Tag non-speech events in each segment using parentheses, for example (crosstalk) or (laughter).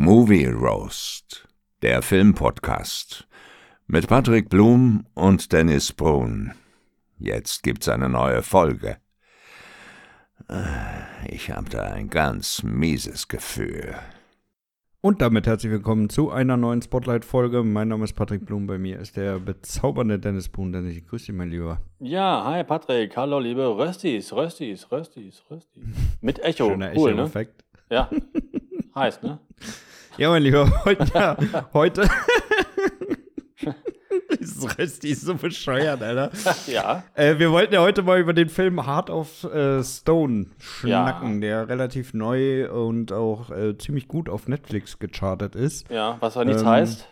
Movie Roast, der Filmpodcast mit Patrick Blum und Dennis Brun. Jetzt gibt's eine neue Folge. Ich habe da ein ganz mieses Gefühl. Und damit herzlich willkommen zu einer neuen Spotlight-Folge. Mein Name ist Patrick Blum, bei mir ist der bezaubernde Dennis Brun. Dennis, ich grüße dich, mein Lieber. Ja, hi Patrick, hallo liebe Röstis, Röstis, Röstis, Röstis. Mit Echo, Schöner cool, ne? Echo-Effekt. Ja, heiß, ne? Ja, mein Lieber, (laughs) heute. heute (laughs) Dieses Rösti ist so bescheuert, Alter. (laughs) Ja, Äh, wir wollten ja heute mal über den Film Heart of äh, Stone schnacken, der relativ neu und auch äh, ziemlich gut auf Netflix gechartet ist. ja, was aber nichts Ähm, heißt.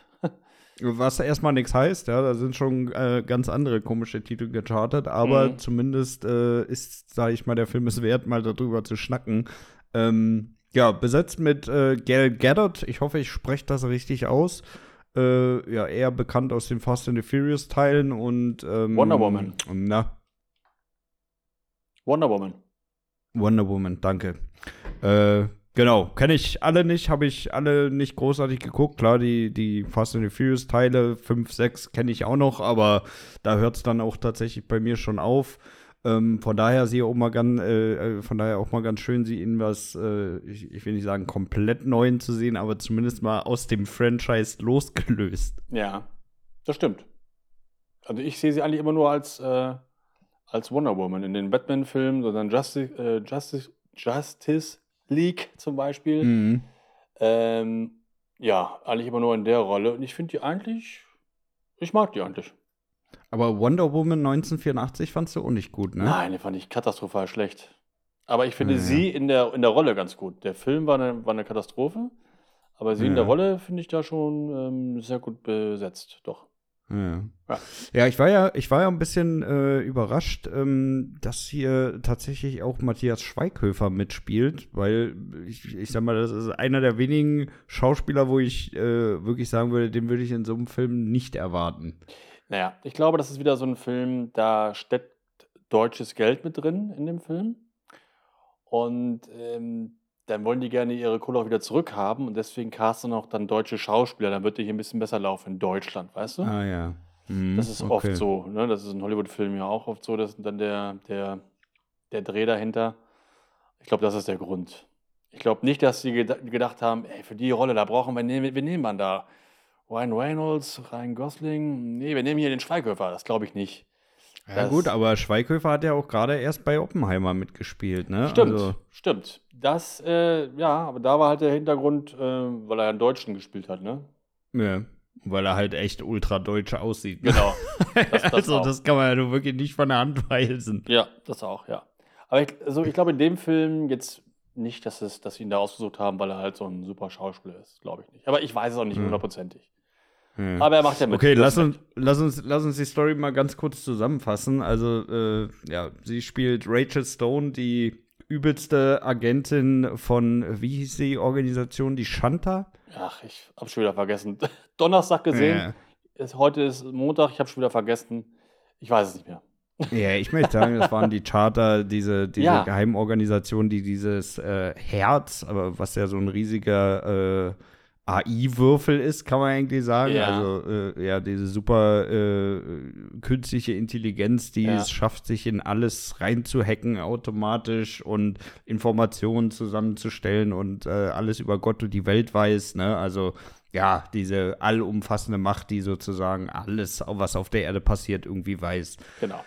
Was erstmal nichts heißt, ja, da sind schon äh, ganz andere komische Titel gechartet, aber Mhm. zumindest äh, ist, sage ich mal, der Film es wert, mal darüber zu schnacken. Ähm, ja, besetzt mit äh, Gal Gadot, ich hoffe, ich spreche das richtig aus. Äh, ja, eher bekannt aus den Fast and the Furious Teilen und ähm, Wonder Woman. Na, Wonder Woman. Wonder Woman, danke. Äh, genau, kenne ich alle nicht, habe ich alle nicht großartig geguckt. Klar, die, die Fast and the Furious Teile 5, 6 kenne ich auch noch, aber da hört es dann auch tatsächlich bei mir schon auf. Ähm, von daher sie auch mal ganz, äh, äh, von daher auch mal ganz schön, sie in was, äh, ich, ich will nicht sagen komplett neuen zu sehen, aber zumindest mal aus dem Franchise losgelöst. Ja, das stimmt. Also ich sehe sie eigentlich immer nur als, äh, als Wonder Woman in den Batman-Filmen, sondern Justice, äh, Justice, Justice League zum Beispiel. Mhm. Ähm, ja, eigentlich immer nur in der Rolle. Und ich finde die eigentlich, ich mag die eigentlich. Aber Wonder Woman 1984 fandst du auch nicht gut, ne? Nein, die fand ich katastrophal schlecht. Aber ich finde Ja. sie in der, in der Rolle ganz gut. Der Film war eine, war eine Katastrophe, aber sie in Ja. der Rolle finde ich da schon ähm, sehr gut besetzt, doch. Ja. Ja. ja, ich war ja, ich war ja ein bisschen äh, überrascht, ähm, dass hier tatsächlich auch Matthias Schweighöfer mitspielt, weil ich, ich sag mal, das ist einer der wenigen Schauspieler, wo ich äh, wirklich sagen würde, den würde ich in so einem Film nicht erwarten. Naja, ich glaube, das ist wieder so ein Film, da steckt deutsches Geld mit drin in dem Film. Und ähm, dann wollen die gerne ihre Kohle auch wieder zurückhaben und deswegen casten auch dann deutsche Schauspieler. Dann wird die hier ein bisschen besser laufen in Deutschland, weißt du? Ah ja. Mhm, Das ist okay. oft so, ne? Das ist in Hollywood-Filmen ja auch oft so, dass dann der, der, der Dreh dahinter. Ich glaube, das ist der Grund. Ich glaube nicht, dass sie geda gedacht haben, ey, für die Rolle, da brauchen wir, wen wen nehmen wir da? Ryan Reynolds, Ryan Gosling? Nee, wir nehmen hier den Schweighöfer, das glaube ich nicht. Ja Das- gut, aber Schweighöfer hat ja auch gerade erst bei Oppenheimer mitgespielt, ne? Stimmt, Also, stimmt. Das, äh, ja, aber da war halt der Hintergrund, äh, weil er einen Deutschen gespielt hat, ne? ja, weil er halt echt ultra deutsch aussieht. ne? Genau. (laughs) Das, das also auch. das kann man ja nur wirklich nicht von der Hand weisen. Ja, das auch, ja. Aber ich, also ich glaube in dem Film jetzt nicht, dass, es, dass sie ihn da ausgesucht haben, weil er halt so ein super Schauspieler ist. Glaube ich nicht. Aber ich weiß es auch nicht Hm. hundertprozentig. Ja. Aber er macht ja mit. Okay, lass uns, lass, uns, lass uns die Story mal ganz kurz zusammenfassen. Also, äh, ja, sie spielt Rachel Stone, die übelste Agentin von, wie hieß die Organisation, die Shanta? Ach, ich habe schon wieder vergessen. (laughs) Donnerstag gesehen. Ist, heute ist Montag, ich habe schon wieder vergessen. Ich weiß es nicht mehr. Ja, ich möchte sagen, das waren die (laughs) Charter, diese, diese Ja. Geheimorganisation, die dieses äh, Herz, aber was ja so ein riesiger äh, AI-Würfel ist, kann man eigentlich sagen. Ja. Also äh, ja, diese super äh, künstliche Intelligenz, die Ja. es schafft, sich in alles reinzuhacken automatisch und Informationen zusammenzustellen und äh, alles über Gott und die Welt weiß. Ne? Also ja, diese allumfassende Macht, die sozusagen alles, was auf der Erde passiert, irgendwie weiß. Genau.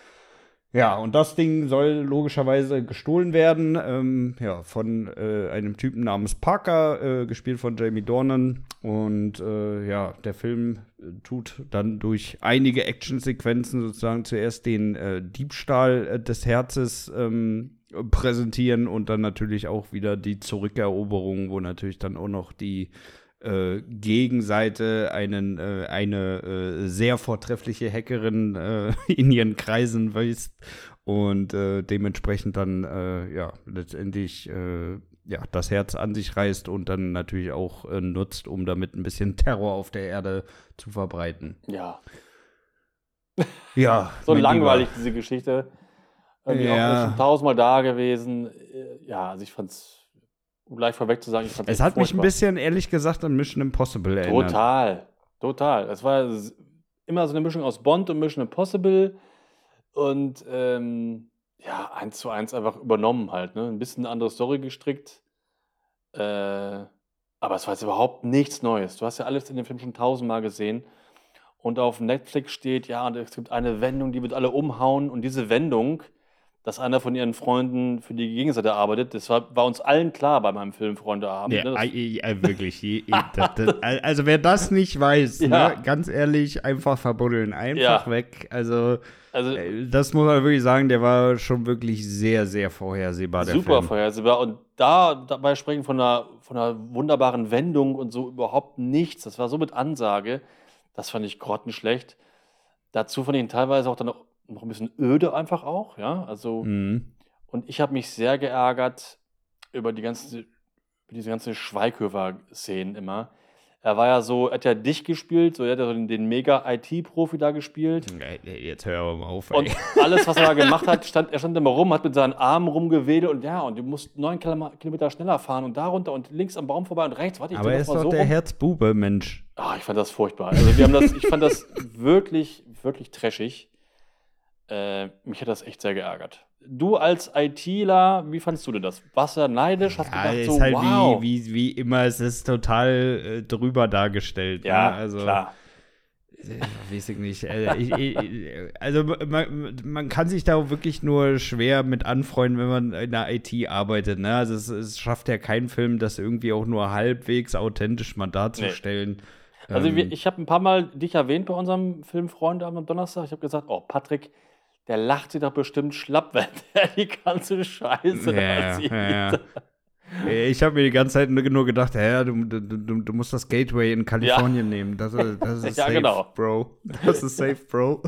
Ja, und das Ding soll logischerweise gestohlen werden, ähm, ja, von äh, einem Typen namens Parker, äh, gespielt von Jamie Dornan. Und äh, ja, der Film äh, tut dann durch einige Actionsequenzen sozusagen zuerst den äh, Diebstahl äh, des Herzes ähm, präsentieren und dann natürlich auch wieder die Zurückeroberung, wo natürlich dann auch noch die äh, Gegenseite einen, äh, eine äh, sehr vortreffliche Hackerin äh, (laughs) in ihren Kreisen weist und äh, dementsprechend dann ja letztendlich ja das Herz an sich reißt und dann natürlich auch nutzt, um damit ein bisschen (laughs) Terror auf der Erde zu verbreiten. Ja. Ja, (laughs) So langweilig, Lieber. diese Geschichte. Irgendwie Ja. auch schon tausendmal da gewesen. Ja, also ich fand's um gleich vorweg zu sagen, ich fand Es hat mich ein bisschen, ehrlich gesagt, an Mission Impossible erinnert. Total, total. Es war immer so eine Mischung aus Bond und Mission Impossible und ähm, ja, eins zu eins einfach übernommen halt. Ne? Ein bisschen eine andere Story gestrickt. Äh, aber es war jetzt überhaupt nichts Neues. Du hast ja alles in dem Film schon tausendmal gesehen. Und auf Netflix steht, ja, und es gibt eine Wendung, die wird alle umhauen. Und diese Wendung, dass einer von ihren Freunden für die Gegenseite arbeitet, das war, war uns allen klar bei meinem Film Freundeabend. Ja, ne? Das- äh, äh, wirklich. je- (laughs) das, das, also wer das nicht weiß, Ja. ne, ganz ehrlich, einfach verbuddeln, einfach Ja. weg. Also also, äh, das muss man wirklich sagen, der war schon wirklich sehr, sehr vorhersehbar, Super Film. vorhersehbar. Und da dabei sprechen von einer, von einer wunderbaren Wendung und so überhaupt nichts. Das war so mit Ansage. Das fand ich grottenschlecht. Dazu fand ich ihn teilweise auch dann noch, ein bisschen öde einfach auch, ja. Also, Mhm. und ich habe mich sehr geärgert über die ganzen, über diese ganzen Schweighöfer-Szenen immer. Er war ja so, er hat ja dich gespielt, so er hat ja so den, den Mega-IT-Profi da gespielt. Jetzt hör aber mal auf. Und ey. alles, was er da gemacht hat, (laughs) stand, er stand immer rum, hat mit seinen Armen rumgewedelt und ja, und du musst neun Kilom- Kilometer schneller fahren und da runter und links am Baum vorbei und rechts. Warte, ich Aber er ist doch so der. Herzbube, Mensch. Ah, ich fand das furchtbar. Also wir haben das, ich fand das (laughs) wirklich, wirklich trashig. Äh, mich hat das echt sehr geärgert. Du als ITler, wie fandst du denn das? Warst du neidisch? Hast Ja, gedacht ist so, halt wow. wie, wie, wie immer, es ist total äh, drüber dargestellt. ja, ne? also, klar. Äh, Weiß ich nicht. Äh, ich, ich, also man, man kann sich da wirklich nur schwer mit anfreunden, wenn man in der IT arbeitet. Ne? Also es, es schafft ja kein Film, das irgendwie auch nur halbwegs authentisch mal darzustellen. Also Ähm, ich habe ein paar Mal dich erwähnt bei unserem Film Freunde am Donnerstag. Ich habe gesagt, oh, Patrick, der lacht sich doch bestimmt schlapp, (laughs) wenn der die ganze Scheiße ja, da sieht. ja, ja. Ich habe mir die ganze Zeit nur gedacht, ja, du, du, du, du musst das Gateway in Kalifornien nehmen. Das, ist- das (laughs) ist safe, genau. Bro. Das ist safe, Bro.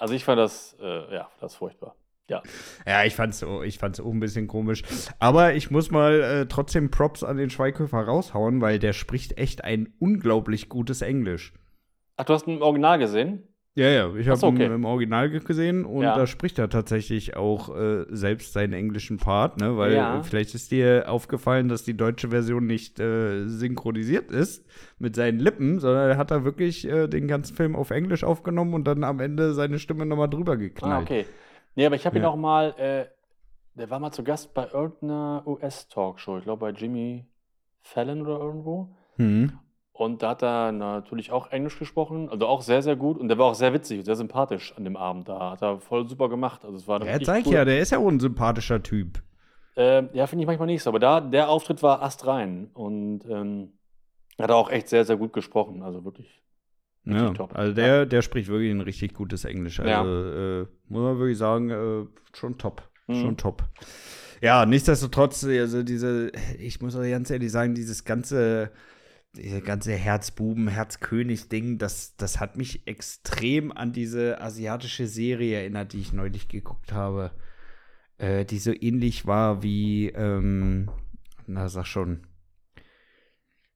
Also ich fand das, äh, ja, das furchtbar. Ja. Ja, ich fand's, so- ich fand's auch ein bisschen komisch. Aber ich muss mal äh, trotzdem Props an den Schweighöfer raushauen, weil der spricht echt ein unglaublich gutes Englisch. Ach, du hast im Original gesehen? Ja, ja, ich habe so, okay. ihn im Original gesehen und Ja. da spricht er tatsächlich auch äh, selbst seinen englischen Part, ne? Weil Ja. äh, vielleicht ist dir aufgefallen, dass die deutsche Version nicht äh, synchronisiert ist mit seinen Lippen, sondern er hat da wirklich äh, den ganzen Film auf Englisch aufgenommen und dann am Ende seine Stimme nochmal drüber geknallt. Ah, okay. Nee, aber ich habe ihn Ja. auch mal, äh, der war mal zu Gast bei irgendeiner US-Talkshow, ich glaube bei Jimmy Fallon oder irgendwo. Hm. Und da hat er natürlich auch Englisch gesprochen, also auch sehr, sehr gut. Und der war auch sehr witzig, sehr sympathisch an dem Abend da. Hat er voll super gemacht. Also es war Ja, zeig cool. ja, der ist ja auch ein sympathischer Typ. Ähm, ja, finde ich manchmal nicht so. Aber da, der Auftritt war astrein. Und ähm, hat er auch echt sehr, sehr gut gesprochen. Also wirklich. Ja, top. also der, der spricht wirklich ein richtig gutes Englisch. Also Ja. äh, muss man wirklich sagen, äh, schon top. Mhm. Schon top. Ja, nichtsdestotrotz, also diese, ich muss auch ganz ehrlich sagen, dieses ganze, diese ganze Herzbuben, Herzkönig-Ding, das, das hat mich extrem an diese asiatische Serie erinnert, die ich neulich geguckt habe. Äh, die so ähnlich war wie, ähm, na sag schon.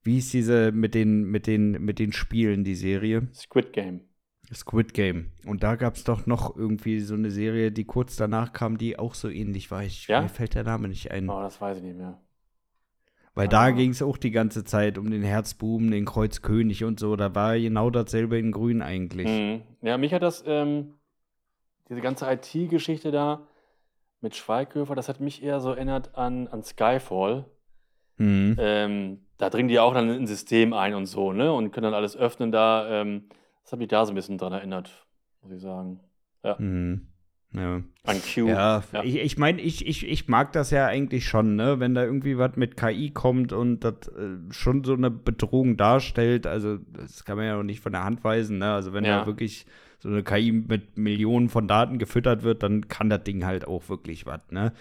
Wie ist diese mit den, mit den, mit den Spielen, die Serie? Squid Game. Squid Game. Und da gab es doch noch irgendwie so eine Serie, die kurz danach kam, die auch so ähnlich war. Ich, Ja? Mir fällt der Name nicht ein. Oh, das weiß ich nicht mehr. Weil ah. da ging es auch die ganze Zeit um den Herzbuben, den Kreuzkönig und so. Da war genau dasselbe in Grün eigentlich. Mhm. Ja, mich hat das, ähm, diese ganze IT-Geschichte da mit Schweighöfer, das hat mich eher so erinnert an, an Skyfall. Mhm. Ähm, da dringen die ja auch dann in ein System ein und so, ne? Und können dann alles öffnen da. Ähm, das hat mich da so ein bisschen dran erinnert, muss ich sagen. Mhm. Ja. An Q. Ja, Ja. ich, ich meine, ich, ich, ich mag das ja eigentlich schon, ne? Wenn da irgendwie was mit KI kommt und das äh, schon so eine Bedrohung darstellt, also das kann man ja auch nicht von der Hand weisen, ne? Also wenn Ja. da wirklich so eine KI mit Millionen von Daten gefüttert wird, dann kann das Ding halt auch wirklich was, ne?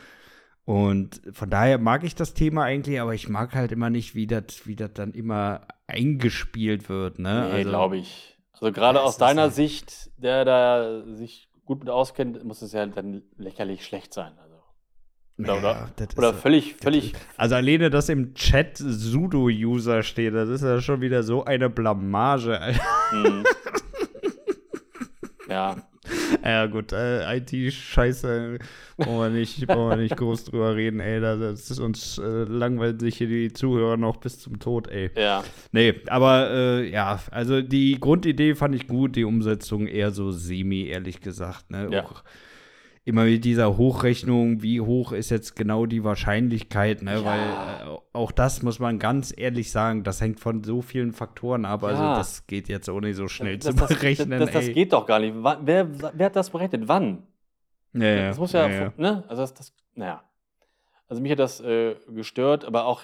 Und von daher mag ich das Thema eigentlich, aber ich mag halt immer nicht, wie das wie das dann immer eingespielt wird, ne? Nee, glaube ich. Also gerade aus deiner halt- Sicht, der da sich gut mit auskennt, muss es ja dann lächerlich schlecht sein. Also. Oder, ist oder völlig, völlig. Also alleine, dass im Chat Sudo-User steht, das ist ja schon wieder so eine Blamage. Alter. mh. (laughs) ja. Ja, gut, äh, IT-Scheiße, brauchen wir, nicht, brauchen wir nicht groß drüber reden, ey. Das ist uns äh, langweilt sich hier die Zuhörer noch bis zum Tod, ey. Ja. Nee, aber äh, ja, also die Grundidee fand ich gut, die Umsetzung eher so semi, ehrlich gesagt, ne? Ja. Auch immer mit dieser Hochrechnung, wie hoch ist jetzt genau die Wahrscheinlichkeit, ne? Ja. Weil äh, auch das muss man ganz ehrlich sagen, das hängt von so vielen Faktoren ab. Also Ja. das geht jetzt auch nicht so schnell das, zu das, berechnen. das, das, geht doch gar nicht. Wer, wer hat das berechnet? Wann? ja, Das muss ja, ja, ne? Also das, das, naja. Also mich hat das äh, gestört, aber auch,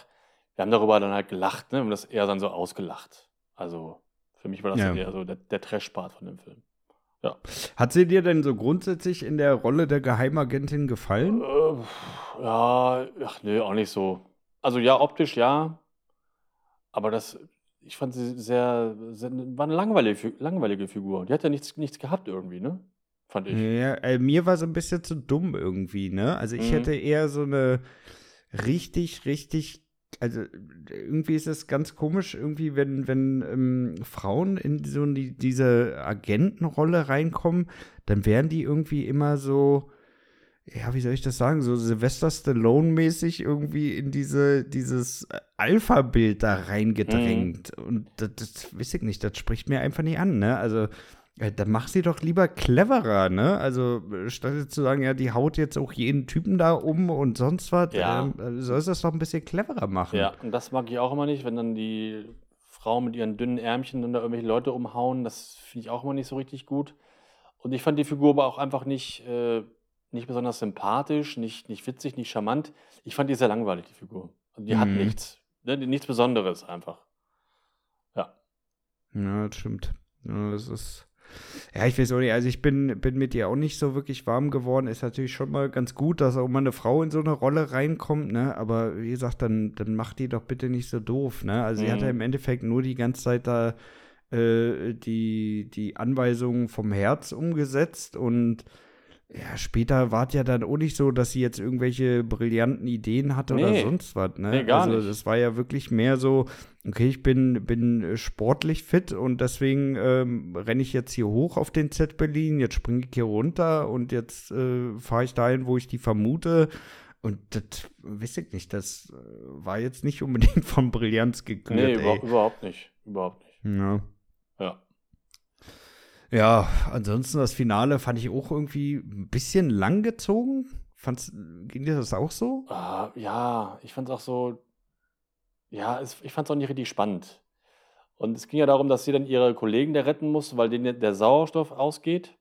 wir haben darüber dann halt gelacht, ne? Wir haben das eher dann so ausgelacht. Also für mich war das eher so der, der Trash-Part von dem Film. Hat sie dir denn so grundsätzlich in der Rolle der Geheimagentin gefallen? Äh, ja, ach nö, auch nicht so. Also ja, optisch ja, aber das, ich fand sie sehr, sehr war eine langweilige, langweilige Figur. Die hat ja nichts, nichts gehabt irgendwie, ne? Fand ich. Ja, äh, mir war so ein bisschen zu dumm irgendwie, ne? Also ich Mhm. hätte eher so eine richtig, richtig, also irgendwie ist es ganz komisch, irgendwie, wenn, wenn ähm, Frauen in so die, diese Agentenrolle reinkommen, dann werden die irgendwie immer so, ja, wie soll ich das sagen, so Sylvester Stallone-mäßig irgendwie in diese, dieses Alpha-Bild da reingedrängt. Und das, das weiß ich nicht, das spricht mir einfach nicht an, ne? Also, dann mach sie doch lieber cleverer, ne? Also, äh, statt jetzt zu sagen, ja, die haut jetzt auch jeden Typen da um und sonst was, Ja. ähm, äh, sollst du das doch ein bisschen cleverer machen. Ja, und das mag ich auch immer nicht, wenn dann die Frauen mit ihren dünnen Ärmchen dann da irgendwelche Leute umhauen. Das finde ich auch immer nicht so richtig gut. Und ich fand die Figur aber auch einfach nicht, äh, nicht besonders sympathisch, nicht, nicht witzig, nicht charmant. Ich fand die sehr langweilig, die Figur. Also die hat Mhm. nichts. Ne? Nichts Besonderes einfach. Ja. Ja, das stimmt. Ja, das ist. Ja, ich weiß auch nicht, also ich bin, bin mit ihr auch nicht so wirklich warm geworden. Ist natürlich schon mal ganz gut, dass auch mal eine Frau in so eine Rolle reinkommt, ne? Aber wie gesagt, dann, dann macht die doch bitte nicht so doof, ne? Also sie Mhm. hat ja im Endeffekt nur die ganze Zeit da äh, die, die Anweisungen vom Herz umgesetzt und ja, später war es ja dann auch nicht so, dass sie jetzt irgendwelche brillanten Ideen hatte oder Nee. sonst was, ne? Nee, gar also nicht. das war ja wirklich mehr so, okay, ich bin, bin sportlich fit und deswegen ähm, renne ich jetzt hier hoch auf den Z Berlin, jetzt springe ich hier runter und jetzt äh, fahre ich dahin, wo ich die vermute. Und das weiß ich nicht, das äh, war jetzt nicht unbedingt (laughs) von Brillanz gekürt. Nee, über, überhaupt nicht. Überhaupt nicht. Ja. Ja, ansonsten das Finale fand ich auch irgendwie ein bisschen lang gezogen. Fand's, ging dir das auch so? Ah, ja, ich fand es auch so, ja, es, ich fand es auch nicht richtig spannend. Und es ging ja darum, dass sie dann ihre Kollegen da retten muss, weil denen der Sauerstoff ausgeht.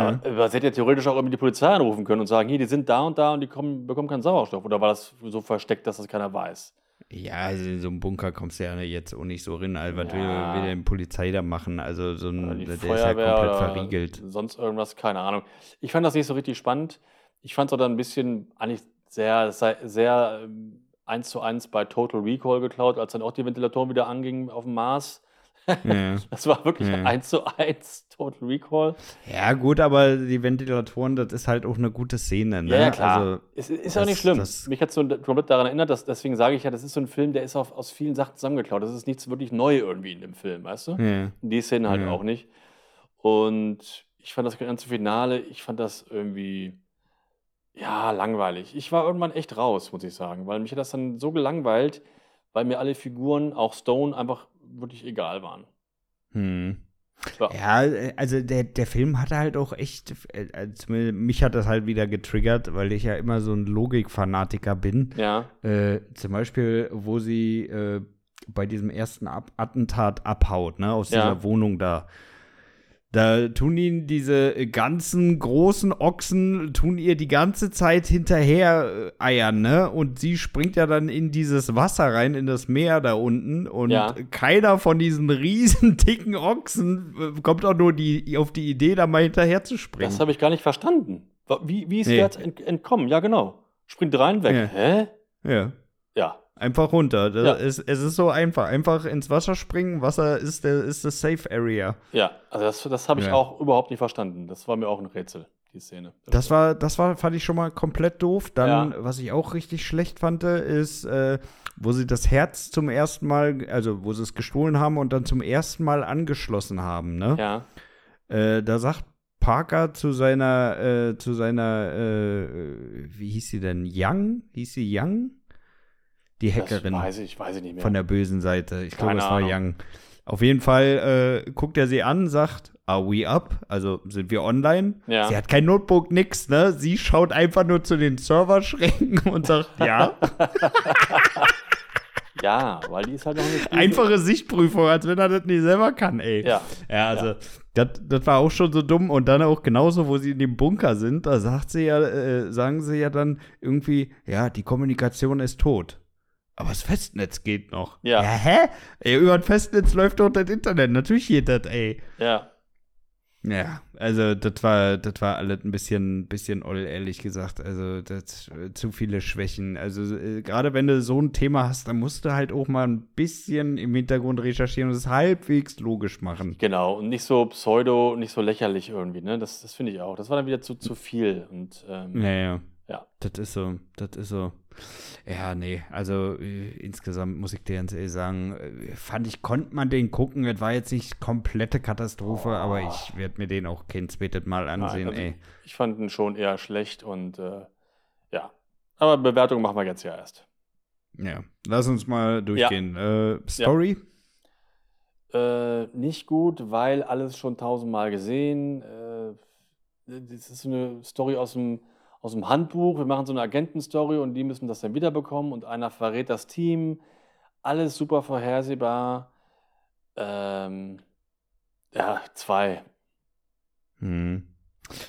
Aber, aber sie hätte ja theoretisch auch irgendwie die Polizei anrufen können und sagen, hier, die sind da und da und die kommen, bekommen keinen Sauerstoff. Oder war das so versteckt, dass das keiner weiß? Ja, also in so einem Bunker kommst du ja jetzt auch nicht so rein. Also, was will, Ja. will denn Polizei da machen? Also, so ein, der ist ja Feuerwehr komplett verriegelt. sonst irgendwas, keine Ahnung. Ich fand das nicht so richtig spannend. Ich fand es auch dann ein bisschen eigentlich sehr, sehr ähm, eins zu eins bei Total Recall geklaut, als dann auch die Ventilatoren wieder angingen auf dem Mars. Ja. (laughs) Das war wirklich Ja. eins zu eins Total Recall. ja, gut, aber die Ventilatoren, das ist halt auch eine gute Szene, ne? Ja, ja, klar. Also, es ist auch nicht schlimm. das- Mich hat so komplett daran erinnert, dass, deswegen sage ich ja, das ist so ein Film, der ist auf, aus vielen Sachen zusammengeklaut. Das ist nichts wirklich neu irgendwie in dem Film, weißt du? ja. Die Szene halt auch nicht. Und ich fand das ganze Finale, ich fand das irgendwie, ja, langweilig. Ich war irgendwann echt raus, muss ich sagen, weil mich hat das dann so gelangweilt, weil mir alle Figuren, auch Stone, einfach wirklich egal waren. Hm. Ja. Ja, äh, also der, der Film hatte halt auch echt, zumindest mich hat das halt wieder getriggert, weil ich ja immer so ein Logikfanatiker bin. Ja, Äh, zum Beispiel, wo sie äh, bei diesem ersten Ab Attentat abhaut, ne, aus Ja. dieser Wohnung da. Da tun ihnen diese ganzen großen Ochsen, tun ihr die ganze Zeit hinterher äh, eiern, ne? Und sie springt ja dann in dieses Wasser rein, in das Meer da unten. Und Ja. keiner von diesen (laughs) riesen dicken Ochsen äh, kommt auch nur die, auf die Idee, da mal hinterher zu springen. das habe ich gar nicht verstanden. Wie, wie ist Nee. jetzt ent entkommen? Ja, genau. Springt rein, weg. Ja. Hä? ja. Ja. Einfach runter. Ja. ist, es ist so einfach. Einfach ins Wasser springen. Wasser ist der ist das Safe Area. Ja, also das, das habe ich Ja. auch überhaupt nicht verstanden. Das war mir auch ein Rätsel, die Szene. Das war, das war, fand ich schon mal komplett doof. Dann, Ja. was ich auch richtig schlecht fand, ist, äh, wo sie das Herz zum ersten Mal, also wo sie es gestohlen haben und dann zum ersten Mal angeschlossen haben, ne? Ja, Äh, da sagt Parker zu seiner, äh, zu seiner, äh, wie hieß sie denn? Young? Hieß sie Young? Die Hackerin. Das weiß ich, weiß ich nicht mehr. Von der bösen Seite. Ich glaube, es war Ahnung. Young. Auf jeden Fall äh, guckt er sie an, sagt, are we up? Also sind wir online? Ja. Sie hat kein Notebook, nix, ne? Sie schaut einfach nur zu den Serverschränken (laughs) und sagt, ja. (laughs) ja, weil die ist halt noch eine Stufe- Einfache Sichtprüfung, als wenn er das nicht selber kann, ey. Ja. Ja, also, Das, das war auch schon so dumm. Und dann auch genauso, wo sie in dem Bunker sind, da sagt sie ja, äh, sagen sie ja dann irgendwie, ja, die Kommunikation ist tot. Aber das Festnetz geht noch. Ja. hä? Ey, über das Festnetz läuft doch das Internet. Natürlich geht das, ey. Ja. Ja, also das war, das war alles ein bisschen, bisschen oll, ehrlich gesagt. Also das zu viele Schwächen. Also äh, gerade wenn du so ein Thema hast, dann musst du halt auch mal ein bisschen im Hintergrund recherchieren und es halbwegs logisch machen. Genau, und nicht so pseudo, nicht so lächerlich irgendwie, ne? Das, das finde ich auch. Das war dann wieder zu, zu viel. Und ähm, Ja, ja. Ja. Das ist so, das ist so. Ja, nee, also äh, insgesamt muss ich dir ganz ehrlich sagen, äh, fand ich, konnte man den gucken. Es war jetzt nicht komplette Katastrophe, Oh. aber ich werde mir den auch kein zweites Mal ansehen, also ey. ich fand ihn schon eher schlecht und äh, ja. Aber Bewertung machen wir jetzt ja erst. Ja, lass uns mal durchgehen. Äh, Story? Äh, nicht gut, weil alles schon tausendmal gesehen. Das ist eine Story aus dem, aus dem Handbuch. Wir machen so eine Agentenstory und die müssen das dann wiederbekommen und einer verrät das Team. Alles super vorhersehbar. Ähm, ja, zwei. Hm.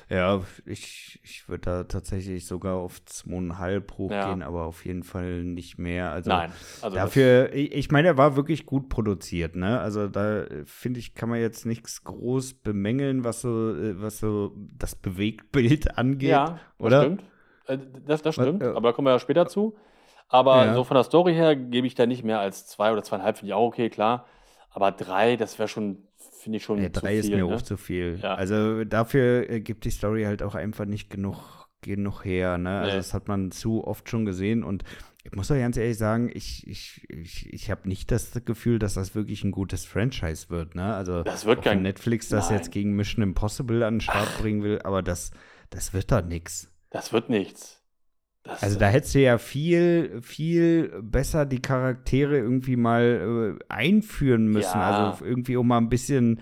Ja, ich, ich würde da tatsächlich sogar auf zweieinhalb hochgehen, Ja. aber auf jeden Fall nicht mehr. Also Nein. Also Dafür, ich ich meine, er war wirklich gut produziert, ne? Also da äh, finde ich, kann man jetzt nichts groß bemängeln, was so, äh, was so das Bewegtbild (laughs) angeht. Ja, das oder? stimmt. Äh, Das, das stimmt, aber da kommen wir ja später zu. Aber Ja. so von der Story her gebe ich da nicht mehr als zwei oder zweieinhalb, finde ich auch okay, klar. Aber drei, das wäre schon, finde ich schon Ja, zu drei ist viel. mir ne? auch zu viel. Ja. Also dafür äh, gibt die Story halt auch einfach nicht genug, genug her, ne? Also Nee. das hat man zu oft schon gesehen und ich muss doch ganz ehrlich sagen, ich, ich, ich, ich habe nicht das Gefühl, dass das wirklich ein gutes Franchise wird, ne? Also Das wird kein- wenn Netflix das Nein. jetzt gegen Mission Impossible an den Start bringen will, aber das, das wird da nix. Das wird nichts. Das, Also da hättest du ja viel, viel besser die Charaktere irgendwie mal äh, einführen müssen. Ja. Also irgendwie auch mal ein bisschen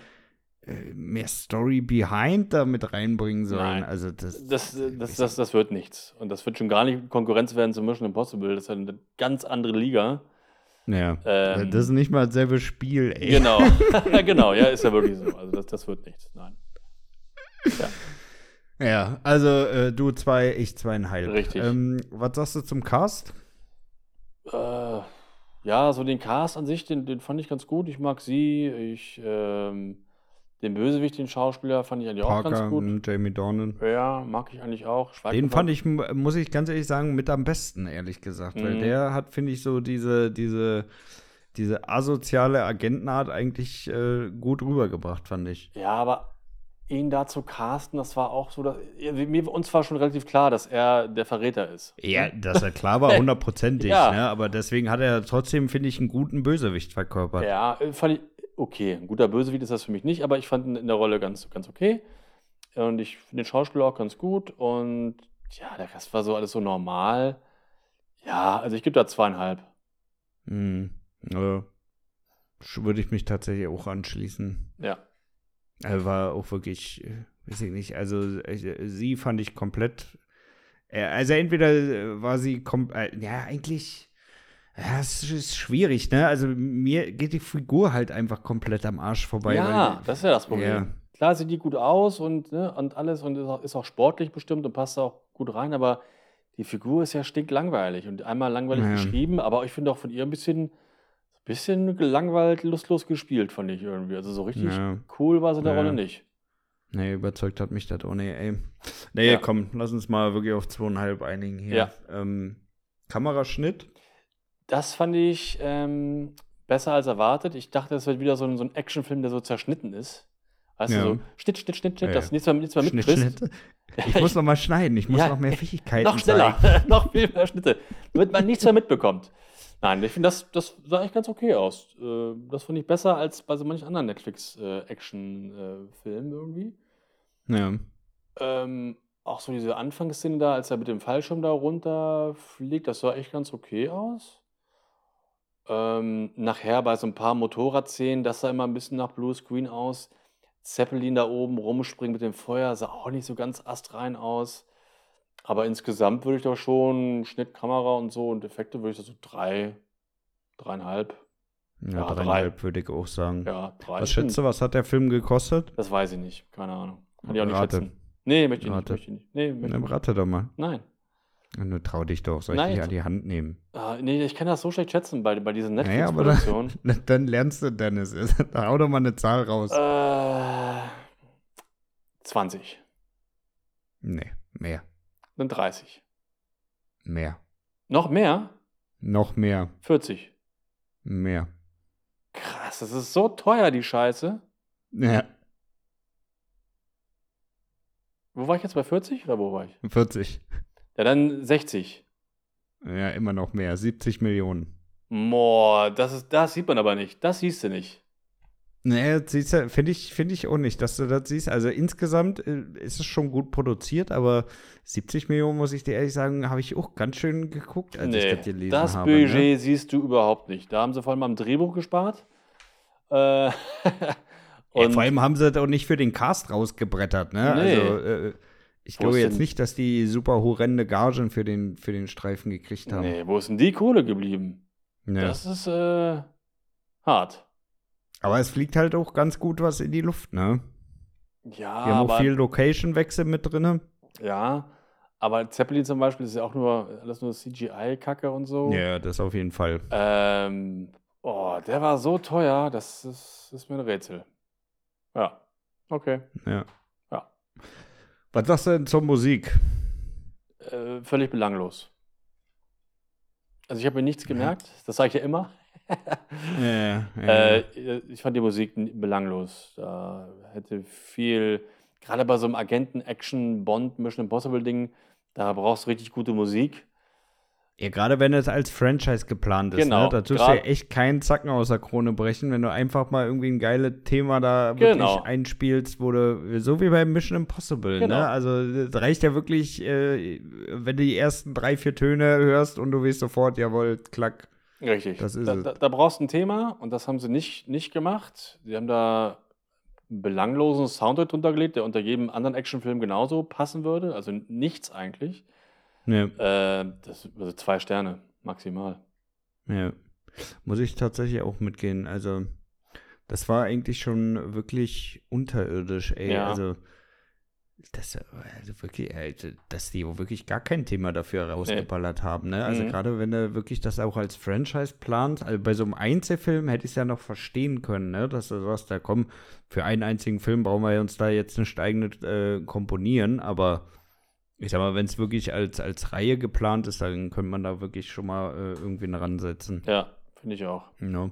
äh, mehr Story behind da mit reinbringen sollen. Nein. Also das, das, das, das, das wird nichts. Und das wird schon gar nicht Konkurrenz werden zu Mission Impossible. Das ist eine ganz andere Liga. ja. Ähm, das ist nicht mal dasselbe Spiel, ey. Genau. (laughs) (laughs) genau, ja, ist ja wirklich so. Also das, das wird nichts. Nein. Ja, also äh, du zwei, ich zweieinhalb. Richtig. Ähm, was sagst du zum Cast? Äh, ja, so den Cast an sich, den, den fand ich ganz gut. Ich mag sie. Ich, ähm, den Bösewicht, den Schauspieler, fand ich eigentlich auch Parker ganz gut. und Jamie Dornan. Ja, mag ich eigentlich auch. Den fand ich, muss ich ganz ehrlich sagen, mit am besten, ehrlich gesagt. Weil Mhm. der hat, finde ich, so diese, diese, diese asoziale Agentenart eigentlich äh, gut rübergebracht, fand ich. Ja, aber ihn da zu casten, das war auch so, dass, mir, uns war schon relativ klar, dass er der Verräter ist. Ja, dass er klar war, (laughs) hundertprozentig, Ja. ne? Aber deswegen hat er trotzdem, finde ich, einen guten Bösewicht verkörpert. Ja, äh, fand ich okay. Ein guter Bösewicht ist das für mich nicht, aber ich fand ihn in der Rolle ganz, ganz okay. Und ich finde den Schauspieler auch ganz gut. Und ja, der Rest war so alles so normal. Ja, also ich gebe da zweieinhalb. Ja. Sch- Würde ich mich tatsächlich auch anschließen. Ja. Er war auch wirklich, äh, weiß ich nicht, also äh, sie fand ich komplett. Äh, also entweder war sie kom äh, ja eigentlich, ja, es ist schwierig, ne? Also mir geht die Figur halt einfach komplett am Arsch vorbei. ja, das ist ja das Problem. Ja. Klar sieht die gut aus und, ne, und alles und ist auch, ist auch sportlich bestimmt und passt auch gut rein, aber die Figur ist ja stinklangweilig und einmal langweilig Ja. geschrieben, aber ich finde auch von ihr ein bisschen, bisschen gelangweilt, lustlos gespielt, fand ich irgendwie. Also so richtig Ja. cool war sie in der Ja. Rolle nicht. Nee, überzeugt hat mich das auch nicht, ey. Nee, Ja. komm, lass uns mal wirklich auf zweieinhalb einigen hier. Ja. Ähm, Kameraschnitt. Das fand ich ähm, besser als erwartet. Ich dachte, es wird wieder so ein, so ein Actionfilm, der so zerschnitten ist. Weißt Ja. du, so Schnitt, Schnitt, Schnitt, Schnitt, Ja, du nichts mehr, nichts mehr Schnitt. Schnitt. Ich muss noch mal schneiden, ich muss noch mehr (laughs) Fähigkeiten Noch schneller, (laughs) noch viel mehr Schnitte, damit man nichts mehr mitbekommt. Nein, ich finde, das, das sah echt ganz okay aus. Äh, Das fand ich besser als bei so manchen anderen Netflix-Action-Filmen irgendwie. Ja. Ähm, auch so diese Anfangsszene da, als er mit dem Fallschirm da runterfliegt, das sah echt ganz okay aus. Ähm, nachher bei so ein paar Motorradszenen, das sah immer ein bisschen nach Bluescreen aus. Zeppelin da oben rumspringen mit dem Feuer, sah auch nicht so ganz astrein aus. Aber insgesamt würde ich doch schon Schnitt, Kamera und so und Effekte würde ich da so drei, dreieinhalb, Ja, Ja, drei. dreieinhalb würde ich auch sagen. ja, drei. Was schätzt du, was hat der Film gekostet? Das weiß ich nicht, keine Ahnung. Kann ich auch nicht Rate. schätzen. Nee, möchte ich nicht, Rate. möchte ich nicht. Nee, möchte nicht. rate doch mal. Nein. Nur trau dich doch, soll ich Nein, dich ich- an die Hand nehmen? Ah, nee, ich kann das so schlecht schätzen bei, bei diesen Naja, aber dann, Netflix-Produktionen. (laughs) dann lernst du, Dennis. (laughs) Da hau doch mal eine Zahl raus. Äh, 20. Nee, mehr. Dann 30. Mehr. Noch mehr? Noch mehr. 40. Mehr. Krass, das ist so teuer, die Scheiße. Ja, Wo war ich jetzt bei 40 oder wo war ich? 40. Ja, dann 60. Ja, immer noch mehr. 70 Millionen. Boah, das, ist, das sieht man aber nicht. Das siehst du nicht. Nee, finde ich, finde ich auch nicht, dass du das siehst. Also insgesamt äh, ist es schon gut produziert, aber 70 Millionen, muss ich dir ehrlich sagen, habe ich auch ganz schön geguckt, als ich nee, das gelesen das habe. Budget Ne? siehst du überhaupt nicht. Da haben sie vor allem am Drehbuch gespart. Äh, (laughs) Ja, und vor allem haben sie das auch nicht für den Cast rausgebrettert, ne? Nee. Also, äh, ich Wo glaube jetzt denn- nicht, dass die super horrende Gagen für den, für den Streifen gekriegt haben. nee, wo ist denn die Kohle geblieben? Ja. Das ist äh, hart. Aber es fliegt halt auch ganz gut was in die Luft, ne? Ja, Die haben auch aber, viel Location-Wechsel mit drin. ja, aber Zeppelin zum Beispiel ist ja auch nur alles nur CGI-Kacke und so. Ja, das auf jeden Fall. Ähm, oh, der war so teuer, das ist, ist mir ein Rätsel. Ja, okay. Ja. Ja. Was sagst du denn zur Musik? Äh, völlig belanglos. Also ich habe mir nichts gemerkt, das sage ich ja immer. (laughs) Ja, Äh, ich fand die Musik belanglos. Da hätte viel, gerade bei so einem Agenten-Action, Bond, Mission Impossible-Ding, da brauchst du richtig gute Musik. Ja, gerade wenn es als Franchise geplant ist, Genau, ne? Da tust du ja echt keinen Zacken aus der Krone brechen, wenn du einfach mal irgendwie ein geiles Thema da wirklich Genau. einspielst, wo du, so wie bei Mission Impossible, Genau. ne? Also es reicht ja wirklich, äh, wenn du die ersten drei, vier Töne hörst und du weißt sofort, jawohl, klack. Richtig. Das ist da, es. da, da brauchst du ein Thema und das haben sie nicht, nicht gemacht. Sie haben da einen belanglosen Soundtrack drunter gelegt, der unter jedem anderen Actionfilm genauso passen würde. Also nichts eigentlich. Ja, Äh, das, also zwei Sterne maximal. ja. Muss ich tatsächlich auch mitgehen. Also, das war eigentlich schon wirklich unterirdisch, ey. Ja. Also, das, also wirklich, ey, dass die wirklich gar kein Thema dafür rausgeballert haben, ne? Also Mhm. gerade wenn du wirklich das auch als Franchise plant, also bei so einem Einzelfilm hätte ich es ja noch verstehen können, ne? Dass du sagst, da komm, für einen einzigen Film brauchen wir uns da jetzt nicht eigene äh, komponieren, aber ich sag mal, wenn es wirklich als, als Reihe geplant ist, dann könnte man da wirklich schon mal äh, irgendwie ransetzen. Ja, finde ich auch. Ja.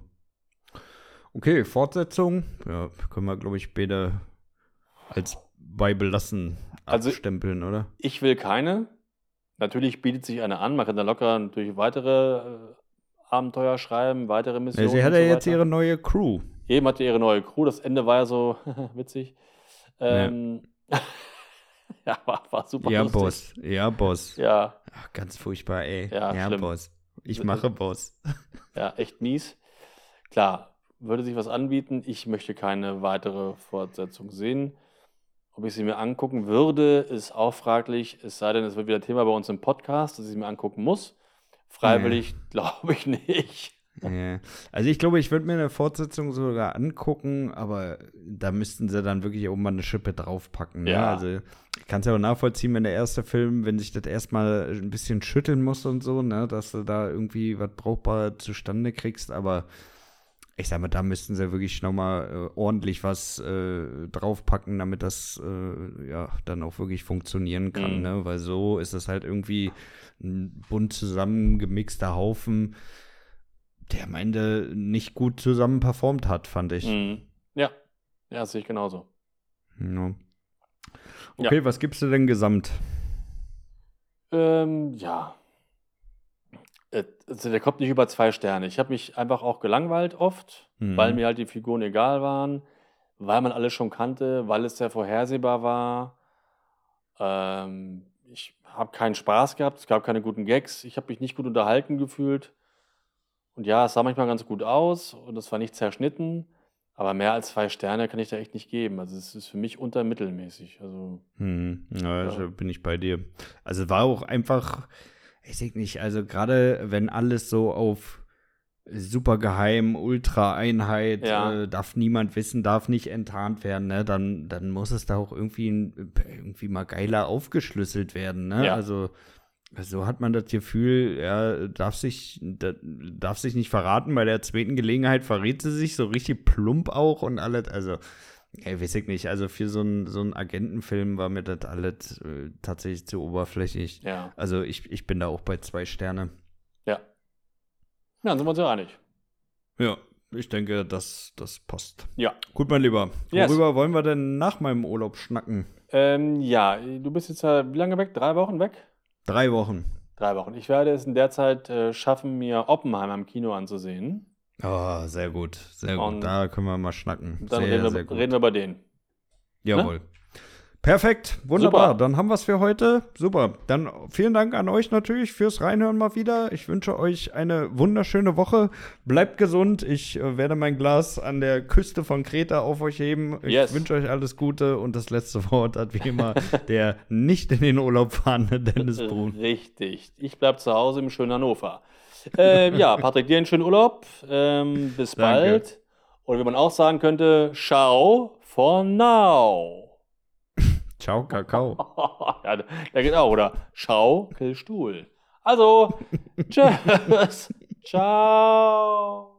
Okay, Fortsetzung. Ja, können wir, glaube ich, beide als bei belassen Also- abstempeln, oder? Ich will keine. Natürlich bietet sich eine an. Man kann da locker natürlich weitere äh, Abenteuer schreiben, weitere Ja, Missionen. sie hat ja so jetzt ihre neue Crew. Eben hatte ihre neue Crew. Das Ende war ja so (laughs) witzig. Ähm, (laughs) ja, war, war super Ja, lustig. Boss. Ja, Boss. Ja, Ach, ganz furchtbar, ey. Ja, schlimm. Boss. Ich Äh, mache Boss. ja, echt mies. Klar, würde sich was anbieten. Ich möchte keine weitere Fortsetzung sehen. Ob ich sie mir angucken würde, ist auch fraglich. Es sei denn, es wird wieder Thema bei uns im Podcast, dass ich sie mir angucken muss. Freiwillig glaube ich nicht. Ja. Also ich glaube, ich würde mir eine Fortsetzung sogar angucken, aber da müssten sie dann wirklich mal eine Schippe draufpacken. Ne? Ja. Also ich kann es ja auch nachvollziehen, wenn der erste Film, wenn sich das erstmal ein bisschen schütteln muss und so, ne, dass du da irgendwie was brauchbar zustande kriegst, aber ich sag mal, da müssten sie wirklich nochmal äh, ordentlich was äh, draufpacken, damit das äh, ja dann auch wirklich funktionieren kann, Mhm. ne? Weil so ist es halt irgendwie ein bunt zusammengemixter Haufen, der am Ende nicht gut zusammen performt hat, fand ich. Mhm. Ja, ja, das sehe ich genauso. Ja. Okay, was gibst du denn gesamt? Ähm, ja. Also der kommt nicht über zwei Sterne. Ich habe mich einfach auch gelangweilt oft, Mhm. weil mir halt die Figuren egal waren. weil man alles schon kannte, weil es sehr vorhersehbar war. Ähm, ich habe keinen Spaß gehabt, es gab keine guten Gags, ich habe mich nicht gut unterhalten gefühlt. Und ja, es sah manchmal ganz gut aus und es war nicht zerschnitten, aber mehr als zwei Sterne kann ich da echt nicht geben. Also es ist für mich untermittelmäßig. Also Hm, ja, Ja. also bin ich bei dir. Also war auch einfach, ich denke nicht, also gerade wenn alles so auf super geheim, Ultra-Einheit, Ja. äh, darf niemand wissen, darf nicht enttarnt werden, ne, dann, dann muss es da auch irgendwie, irgendwie mal geiler aufgeschlüsselt werden, ne? Ja. Also so hat man das Gefühl, er darf sich, da- darf sich nicht verraten. Bei der zweiten Gelegenheit verrät sie sich so richtig plump auch und alles. Also, ey, weiß ich nicht. Also für so einen so einen Agentenfilm war mir das alles äh, tatsächlich zu oberflächlich. ja, Also ich, ich bin da auch bei zwei Sterne. ja. Ja, dann sind wir uns ja einig. Ja, ich denke, das, das passt. Ja. Gut, mein Lieber. Yes. Worüber wollen wir denn nach meinem Urlaub schnacken? Ähm, ja, du bist jetzt ja wie lange weg? Drei Wochen weg? Drei Wochen. Drei Wochen. Ich werde es in der Zeit äh, schaffen, mir Oppenheimer im Kino anzusehen. Oh, sehr gut. Sehr gut. Und da können wir mal schnacken. Dann sehr, reden, wir, gut. reden wir über den. Jawohl. Perfekt, wunderbar. Super. Dann haben wir es für heute. Super. Dann vielen Dank an euch natürlich fürs Reinhören mal wieder. Ich wünsche euch eine wunderschöne Woche. Bleibt gesund. Ich äh, werde mein Glas an der Küste von Kreta auf euch heben. Ich Yes. wünsche euch alles Gute und das letzte Wort hat wie immer (laughs) der nicht in den Urlaub fahrende Dennis Brun. Richtig. Ich bleibe zu Hause im schönen Hannover. Ähm, ja, Patrick, dir einen schönen Urlaub. Ähm, bis Danke. bald. Oder wie man auch sagen könnte, ciao for now. (laughs) Ciao, Kakao. (laughs) ja, ja, genau. Oder Schau, Stuhl. Also, (laughs) tschüss. Ciao.